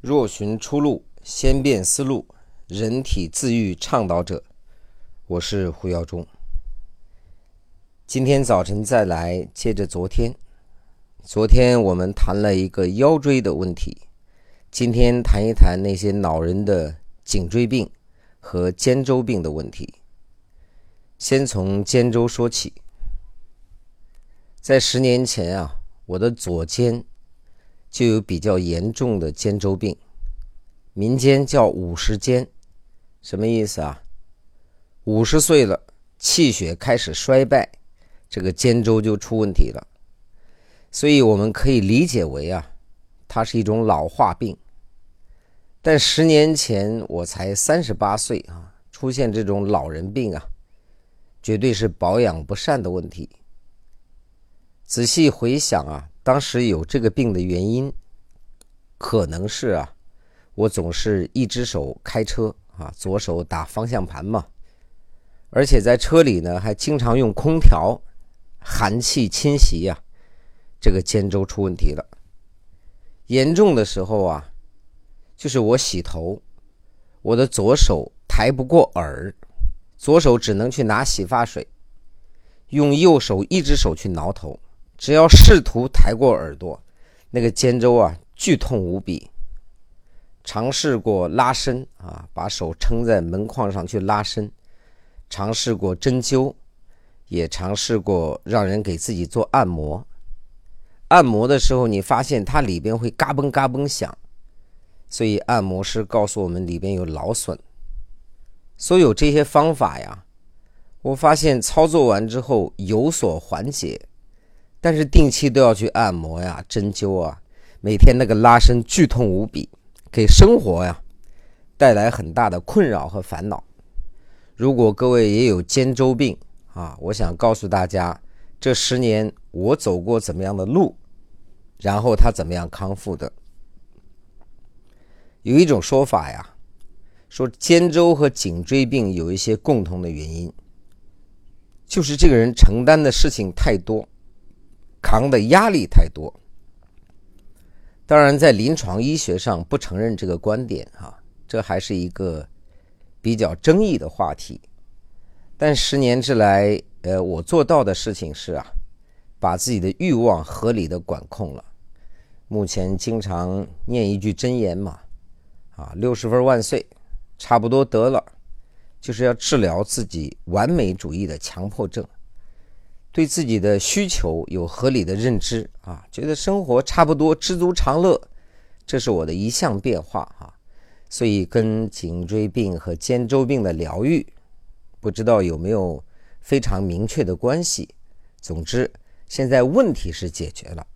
若寻出路，先变思路，人体自愈倡导者，我是胡耀中。今天早晨再来接着昨天，昨天我们谈了一个腰椎的问题，今天谈一谈那些老人的颈椎病和肩周病的问题。先从肩周说起，在十年前啊，我的左肩。就有比较严重的肩周病，民间叫五十肩，什么意思啊？五十岁了，气血开始衰败，这个肩周就出问题了。所以我们可以理解为啊，它是一种老化病。但十年前我才三十八岁啊，出现这种老人病啊，绝对是保养不善的问题。仔细回想啊。当时有这个病的原因，可能是啊，我总是一只手开车啊，左手打方向盘嘛，而且在车里呢还经常用空调，寒气侵袭呀，这个肩周出问题了。严重的时候啊，就是我洗头，我的左手抬不过耳，左手只能去拿洗发水，用右手一只手去挠头。只要试图抬过耳朵，那个肩周啊剧痛无比。尝试过拉伸啊，把手撑在门框上去拉伸，尝试过针灸，也尝试过让人给自己做按摩。按摩的时候，你发现它里边会嘎嘣嘎嘣响，所以按摩师告诉我们里边有劳损。所有这些方法呀，我发现操作完之后有所缓解。但是定期都要去按摩呀、针灸啊，每天那个拉伸剧痛无比，给生活呀带来很大的困扰和烦恼。如果各位也有肩周病啊，我想告诉大家，这十年我走过怎么样的路，然后他怎么样康复的。有一种说法呀，说肩周和颈椎病有一些共同的原因，就是这个人承担的事情太多。扛的压力太多，当然在临床医学上不承认这个观点啊，这还是一个比较争议的话题。但十年之来，呃，我做到的事情是啊，把自己的欲望合理的管控了。目前经常念一句真言嘛，啊，六十分万岁，差不多得了，就是要治疗自己完美主义的强迫症。对自己的需求有合理的认知啊，觉得生活差不多知足常乐，这是我的一项变化啊。所以跟颈椎病和肩周病的疗愈，不知道有没有非常明确的关系。总之，现在问题是解决了，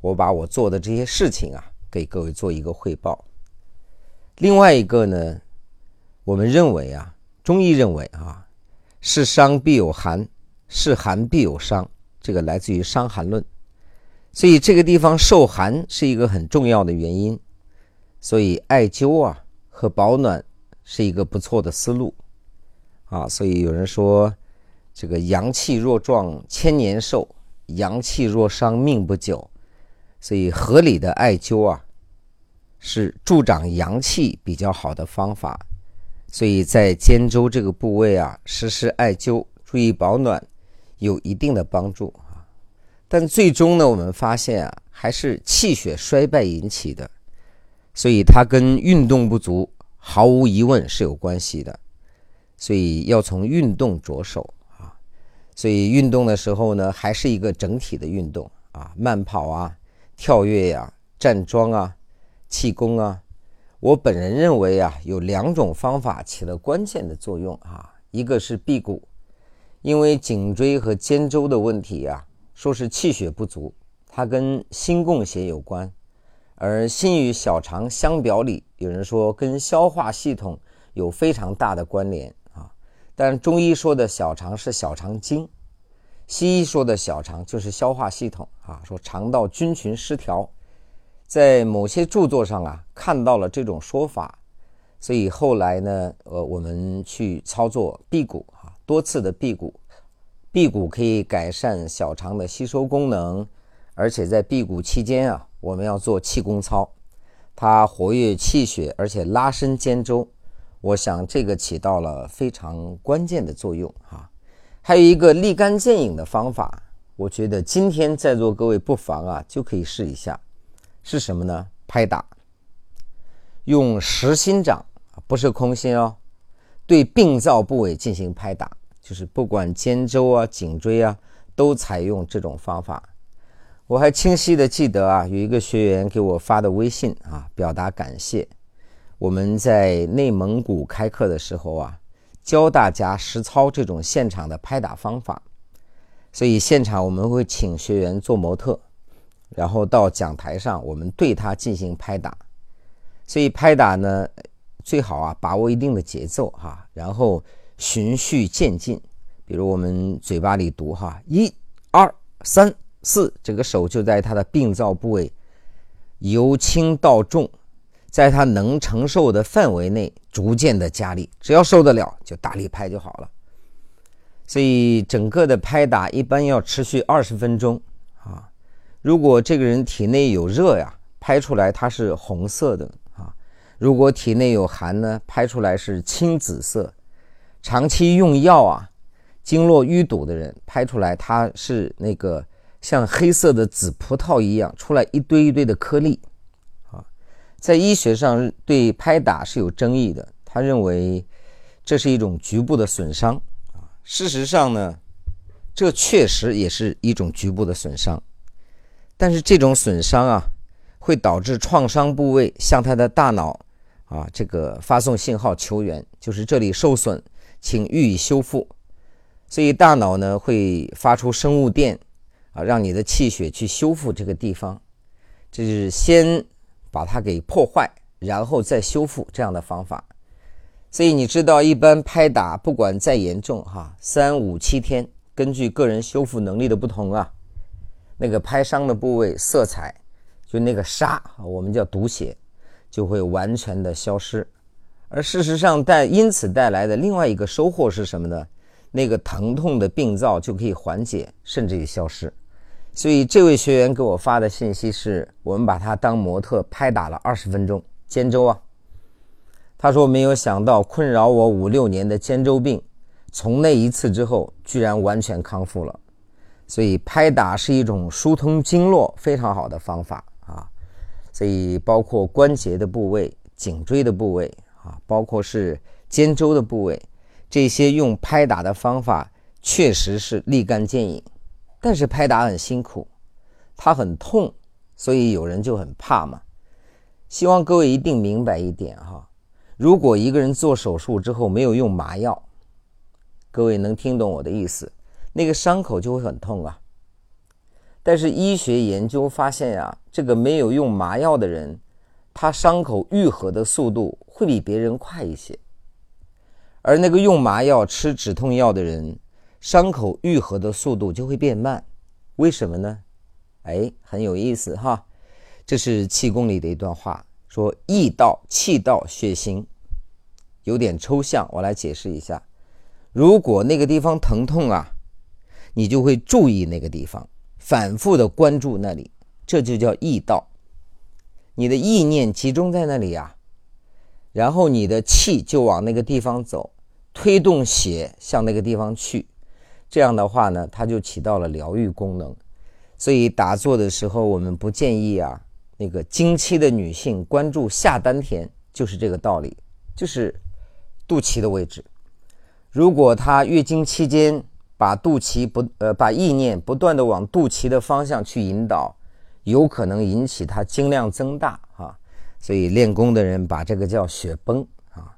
我把我做的这些事情啊，给各位做一个汇报。另外一个呢，我们认为啊，中医认为啊，是伤必有寒。是寒必有伤，这个来自于《伤寒论》，所以这个地方受寒是一个很重要的原因，所以艾灸啊和保暖是一个不错的思路啊。所以有人说，这个阳气若壮千年寿，阳气若伤命不久，所以合理的艾灸啊是助长阳气比较好的方法。所以在肩周这个部位啊，实施艾灸，注意保暖。有一定的帮助啊，但最终呢，我们发现啊，还是气血衰败引起的，所以它跟运动不足毫无疑问是有关系的，所以要从运动着手啊，所以运动的时候呢，还是一个整体的运动啊，慢跑啊、跳跃呀、站桩啊、气功啊，我本人认为啊，有两种方法起了关键的作用啊，一个是辟谷。因为颈椎和肩周的问题啊，说是气血不足，它跟心供血有关，而心与小肠相表里，有人说跟消化系统有非常大的关联啊。但中医说的小肠是小肠经，西医说的小肠就是消化系统啊。说肠道菌群失调，在某些著作上啊看到了这种说法，所以后来呢，呃，我们去操作辟谷啊。多次的辟谷，辟谷可以改善小肠的吸收功能，而且在辟谷期间啊，我们要做气功操，它活跃气血，而且拉伸肩周，我想这个起到了非常关键的作用哈。还有一个立竿见影的方法，我觉得今天在座各位不妨啊就可以试一下，是什么呢？拍打，用实心掌不是空心哦，对病灶部位进行拍打，就是不管肩周啊、颈椎啊，都采用这种方法。我还清晰的记得啊，有一个学员给我发的微信啊，表达感谢。我们在内蒙古开课的时候啊，教大家实操这种现场的拍打方法，所以现场我们会请学员做模特，然后到讲台上我们对他进行拍打。所以拍打呢，最好啊把握一定的节奏哈，然后循序渐进，比如我们嘴巴里读哈，一、二、三。四，这个手就在他的病灶部位，由轻到重，在他能承受的范围内逐渐的加力，只要受得了就大力拍就好了。所以整个的拍打一般要持续二十分钟啊。如果这个人体内有热呀，拍出来它是红色的；如果体内有寒呢，拍出来是青紫色。长期用药啊，经络淤堵的人拍出来它是那个。像黑色的紫葡萄一样出来一堆一堆的颗粒，啊，在医学上对拍打是有争议的。他认为这是一种局部的损伤，啊，事实上呢，这确实也是一种局部的损伤，但是这种损伤啊，会导致创伤部位向他的大脑啊这个发送信号求援，就是这里受损，请予以修复。所以大脑呢会发出生物电。啊，让你的气血去修复这个地方，这是先把它给破坏，然后再修复这样的方法。所以你知道，一般拍打不管再严重，哈，三五七天，根据个人修复能力的不同啊，那个拍伤的部位色彩，就那个沙，我们叫毒血，就会完全的消失。而事实上带因此带来的另外一个收获是什么呢？那个疼痛的病灶就可以缓解，甚至于消失。所以这位学员给我发的信息是：我们把他当模特拍打了二十分钟肩周啊。他说没有想到困扰我五六年的肩周病，从那一次之后居然完全康复了。所以拍打是一种疏通经络非常好的方法。所以包括关节的部位、颈椎的部位啊，包括是肩周的部位，这些用拍打的方法确实是立竿见影。但是拍打很辛苦，它很痛，所以有人就很怕嘛。希望各位一定明白一点哈，如果一个人做手术之后没有用麻药，各位能听懂我的意思？那个伤口就会很痛啊。但是医学研究发现呀，这个没有用麻药的人，他伤口愈合的速度会比别人快一些，而那个用麻药吃止痛药的人。伤口愈合的速度就会变慢，为什么呢？哎，很有意思哈。这是气功里的一段话，说意道、气道、血行，有点抽象，我来解释一下。如果那个地方疼痛啊，你就会注意那个地方，反复的关注那里，这就叫意道。你的意念集中在那里啊，然后你的气就往那个地方走，推动血向那个地方去。这样的话呢，它就起到了疗愈功能。所以打坐的时候，我们不建议啊，那个经期的女性关注下丹田，就是这个道理，就是肚脐的位置。如果她月经期间把肚脐不呃把意念不断的往肚脐的方向去引导，有可能引起它经量增大啊。所以练功的人把这个叫血崩啊。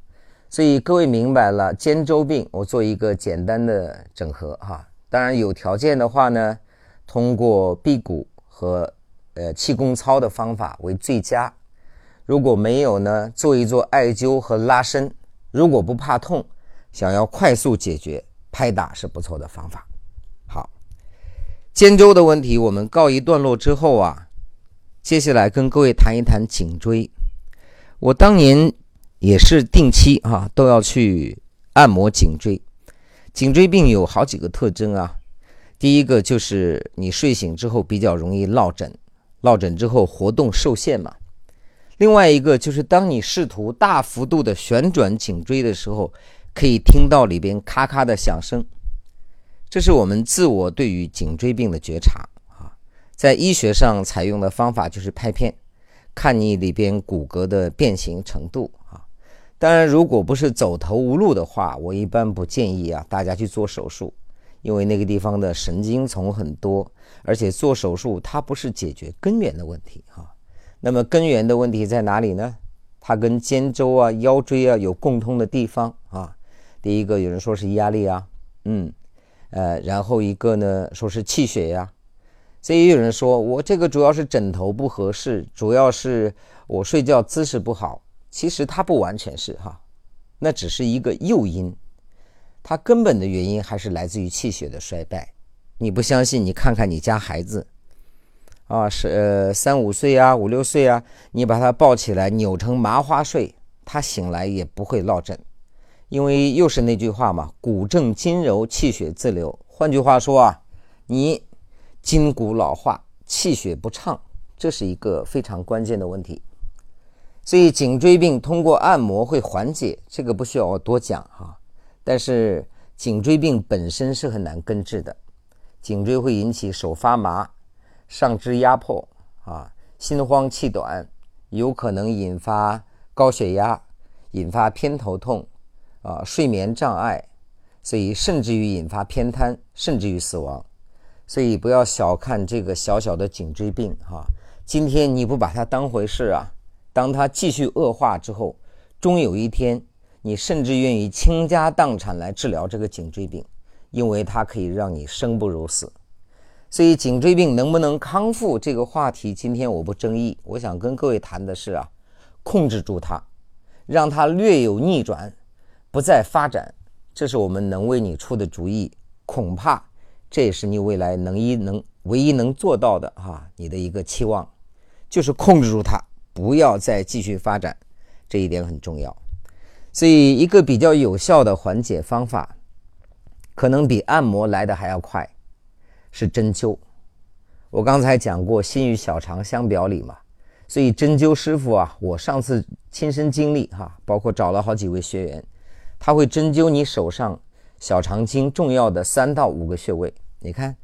所以各位明白了，肩周病我做一个简单的整合哈。当然有条件的话呢，通过辟谷和呃气功操的方法为最佳。如果没有呢，做一做艾灸和拉伸。如果不怕痛，想要快速解决，拍打是不错的方法。好，肩周的问题我们告一段落之后啊，接下来跟各位谈一谈颈椎。我当年。也是定期啊，都要去按摩颈椎。颈椎病有好几个特征啊。第一个就是你睡醒之后比较容易落枕，落枕之后活动受限嘛。另外一个就是当你试图大幅度的旋转颈椎的时候，可以听到里边咔咔的响声，这是我们自我对于颈椎病的觉察啊。在医学上采用的方法就是拍片，看你里边骨骼的变形程度啊。当然，如果不是走投无路的话，我一般不建议啊大家去做手术，因为那个地方的神经丛很多，而且做手术它不是解决根源的问题啊。那么根源的问题在哪里呢？它跟肩周啊、腰椎啊有共通的地方啊。第一个有人说是压力啊，嗯，呃，然后一个呢说是气血呀，所以有人说我这个主要是枕头不合适，主要是我睡觉姿势不好。其实它不完全是哈，那只是一个诱因，它根本的原因还是来自于气血的衰败。你不相信？你看看你家孩子，啊，是呃三五岁啊，五六岁啊，你把他抱起来扭成麻花睡，他醒来也不会落枕，因为又是那句话嘛，骨正筋柔，气血自流。换句话说啊，你筋骨老化，气血不畅，这是一个非常关键的问题。所以颈椎病通过按摩会缓解，这个不需要我多讲哈。但是颈椎病本身是很难根治的，颈椎会引起手发麻、上肢压迫啊、心慌气短，有可能引发高血压、引发偏头痛啊、睡眠障碍，所以甚至于引发偏瘫，甚至于死亡。所以不要小看这个小小的颈椎病哈。今天你不把它当回事啊？当它继续恶化之后，终有一天，你甚至愿意倾家荡产来治疗这个颈椎病，因为它可以让你生不如死。所以，颈椎病能不能康复这个话题，今天我不争议。我想跟各位谈的是啊，控制住它，让它略有逆转，不再发展，这是我们能为你出的主意。恐怕这也是你未来能一能唯一能做到的哈，你的一个期望，就是控制住它。不要再继续发展，这一点很重要。所以，一个比较有效的缓解方法，可能比按摩来的还要快，是针灸。我刚才讲过，心与小肠相表里嘛。所以，针灸师傅啊，我上次亲身经历哈，包括找了好几位学员，他会针灸你手上小肠经重要的三到五个穴位。你看，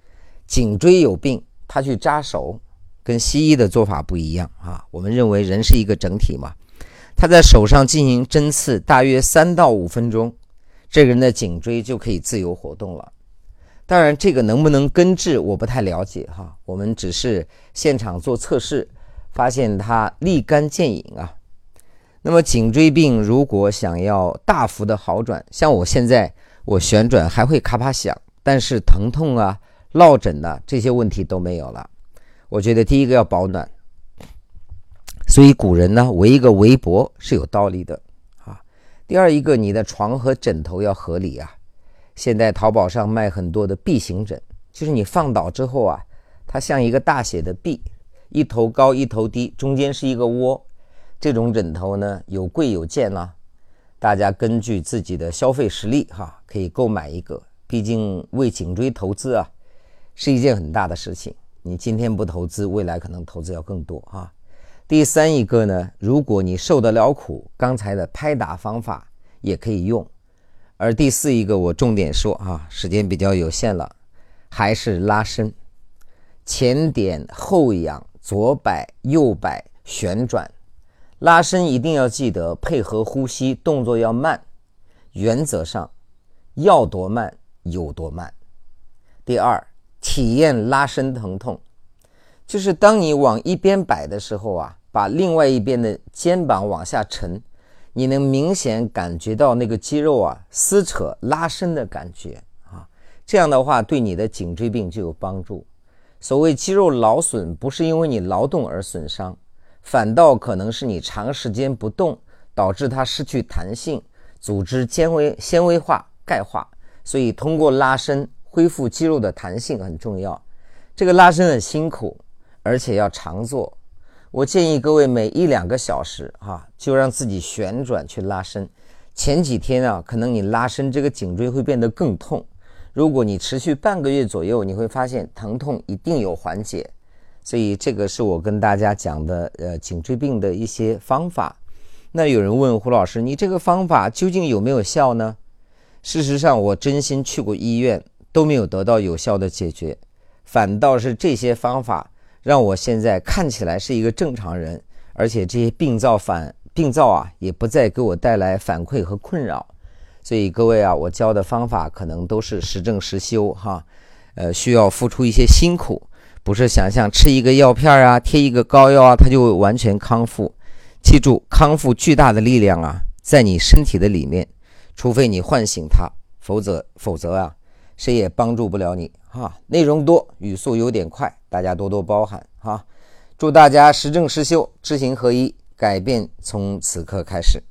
颈椎有病，他去扎手。跟西医的做法不一样啊，我们认为人是一个整体嘛。他在手上进行针刺，大约三到五分钟，这个人的颈椎就可以自由活动了。当然，这个能不能根治，我不太了解哈。我们只是现场做测试，发现他立竿见影啊。那么颈椎病如果想要大幅的好转，像我现在我旋转还会咔啪响，但是疼痛啊、落枕呐这些问题都没有了。我觉得第一个要保暖，所以古人呢围一个围脖是有道理的啊。第二一个，你的床和枕头要合理啊。现在淘宝上卖很多的 B 型枕，就是你放倒之后啊，它像一个大写的 B，一头高一头低，中间是一个窝。这种枕头呢有贵有贱啦，大家根据自己的消费实力哈，可以购买一个。毕竟为颈椎投资啊，是一件很大的事情。你今天不投资，未来可能投资要更多啊。第三一个呢，如果你受得了苦，刚才的拍打方法也可以用。而第四一个，我重点说啊，时间比较有限了，还是拉伸，前点后仰，左摆右摆，旋转，拉伸一定要记得配合呼吸，动作要慢，原则上要多慢有多慢。第二。体验拉伸疼痛，就是当你往一边摆的时候啊，把另外一边的肩膀往下沉，你能明显感觉到那个肌肉啊撕扯拉伸的感觉啊。这样的话，对你的颈椎病就有帮助。所谓肌肉劳损，不是因为你劳动而损伤，反倒可能是你长时间不动导致它失去弹性，组织纤维纤维化钙化。所以通过拉伸。恢复肌肉的弹性很重要，这个拉伸很辛苦，而且要常做。我建议各位每一两个小时，哈，就让自己旋转去拉伸。前几天啊，可能你拉伸这个颈椎会变得更痛。如果你持续半个月左右，你会发现疼痛一定有缓解。所以这个是我跟大家讲的，呃，颈椎病的一些方法。那有人问胡老师，你这个方法究竟有没有效呢？事实上，我真心去过医院，都没有得到有效的解决，反倒是这些方法让我现在看起来是一个正常人，而且这些病灶反病灶啊，也不再给我带来反馈和困扰。所以各位啊，我教的方法可能都是实证实修哈，呃，需要付出一些辛苦。不是想象吃一个药片啊，贴一个膏药啊，它就完全康复。记住，康复巨大的力量啊，在你身体的里面，除非你唤醒它，否则否则啊，谁也帮助不了你哈。内容多，语速有点快，大家多多包涵哈。祝大家实证实修，知行合一，改变从此刻开始。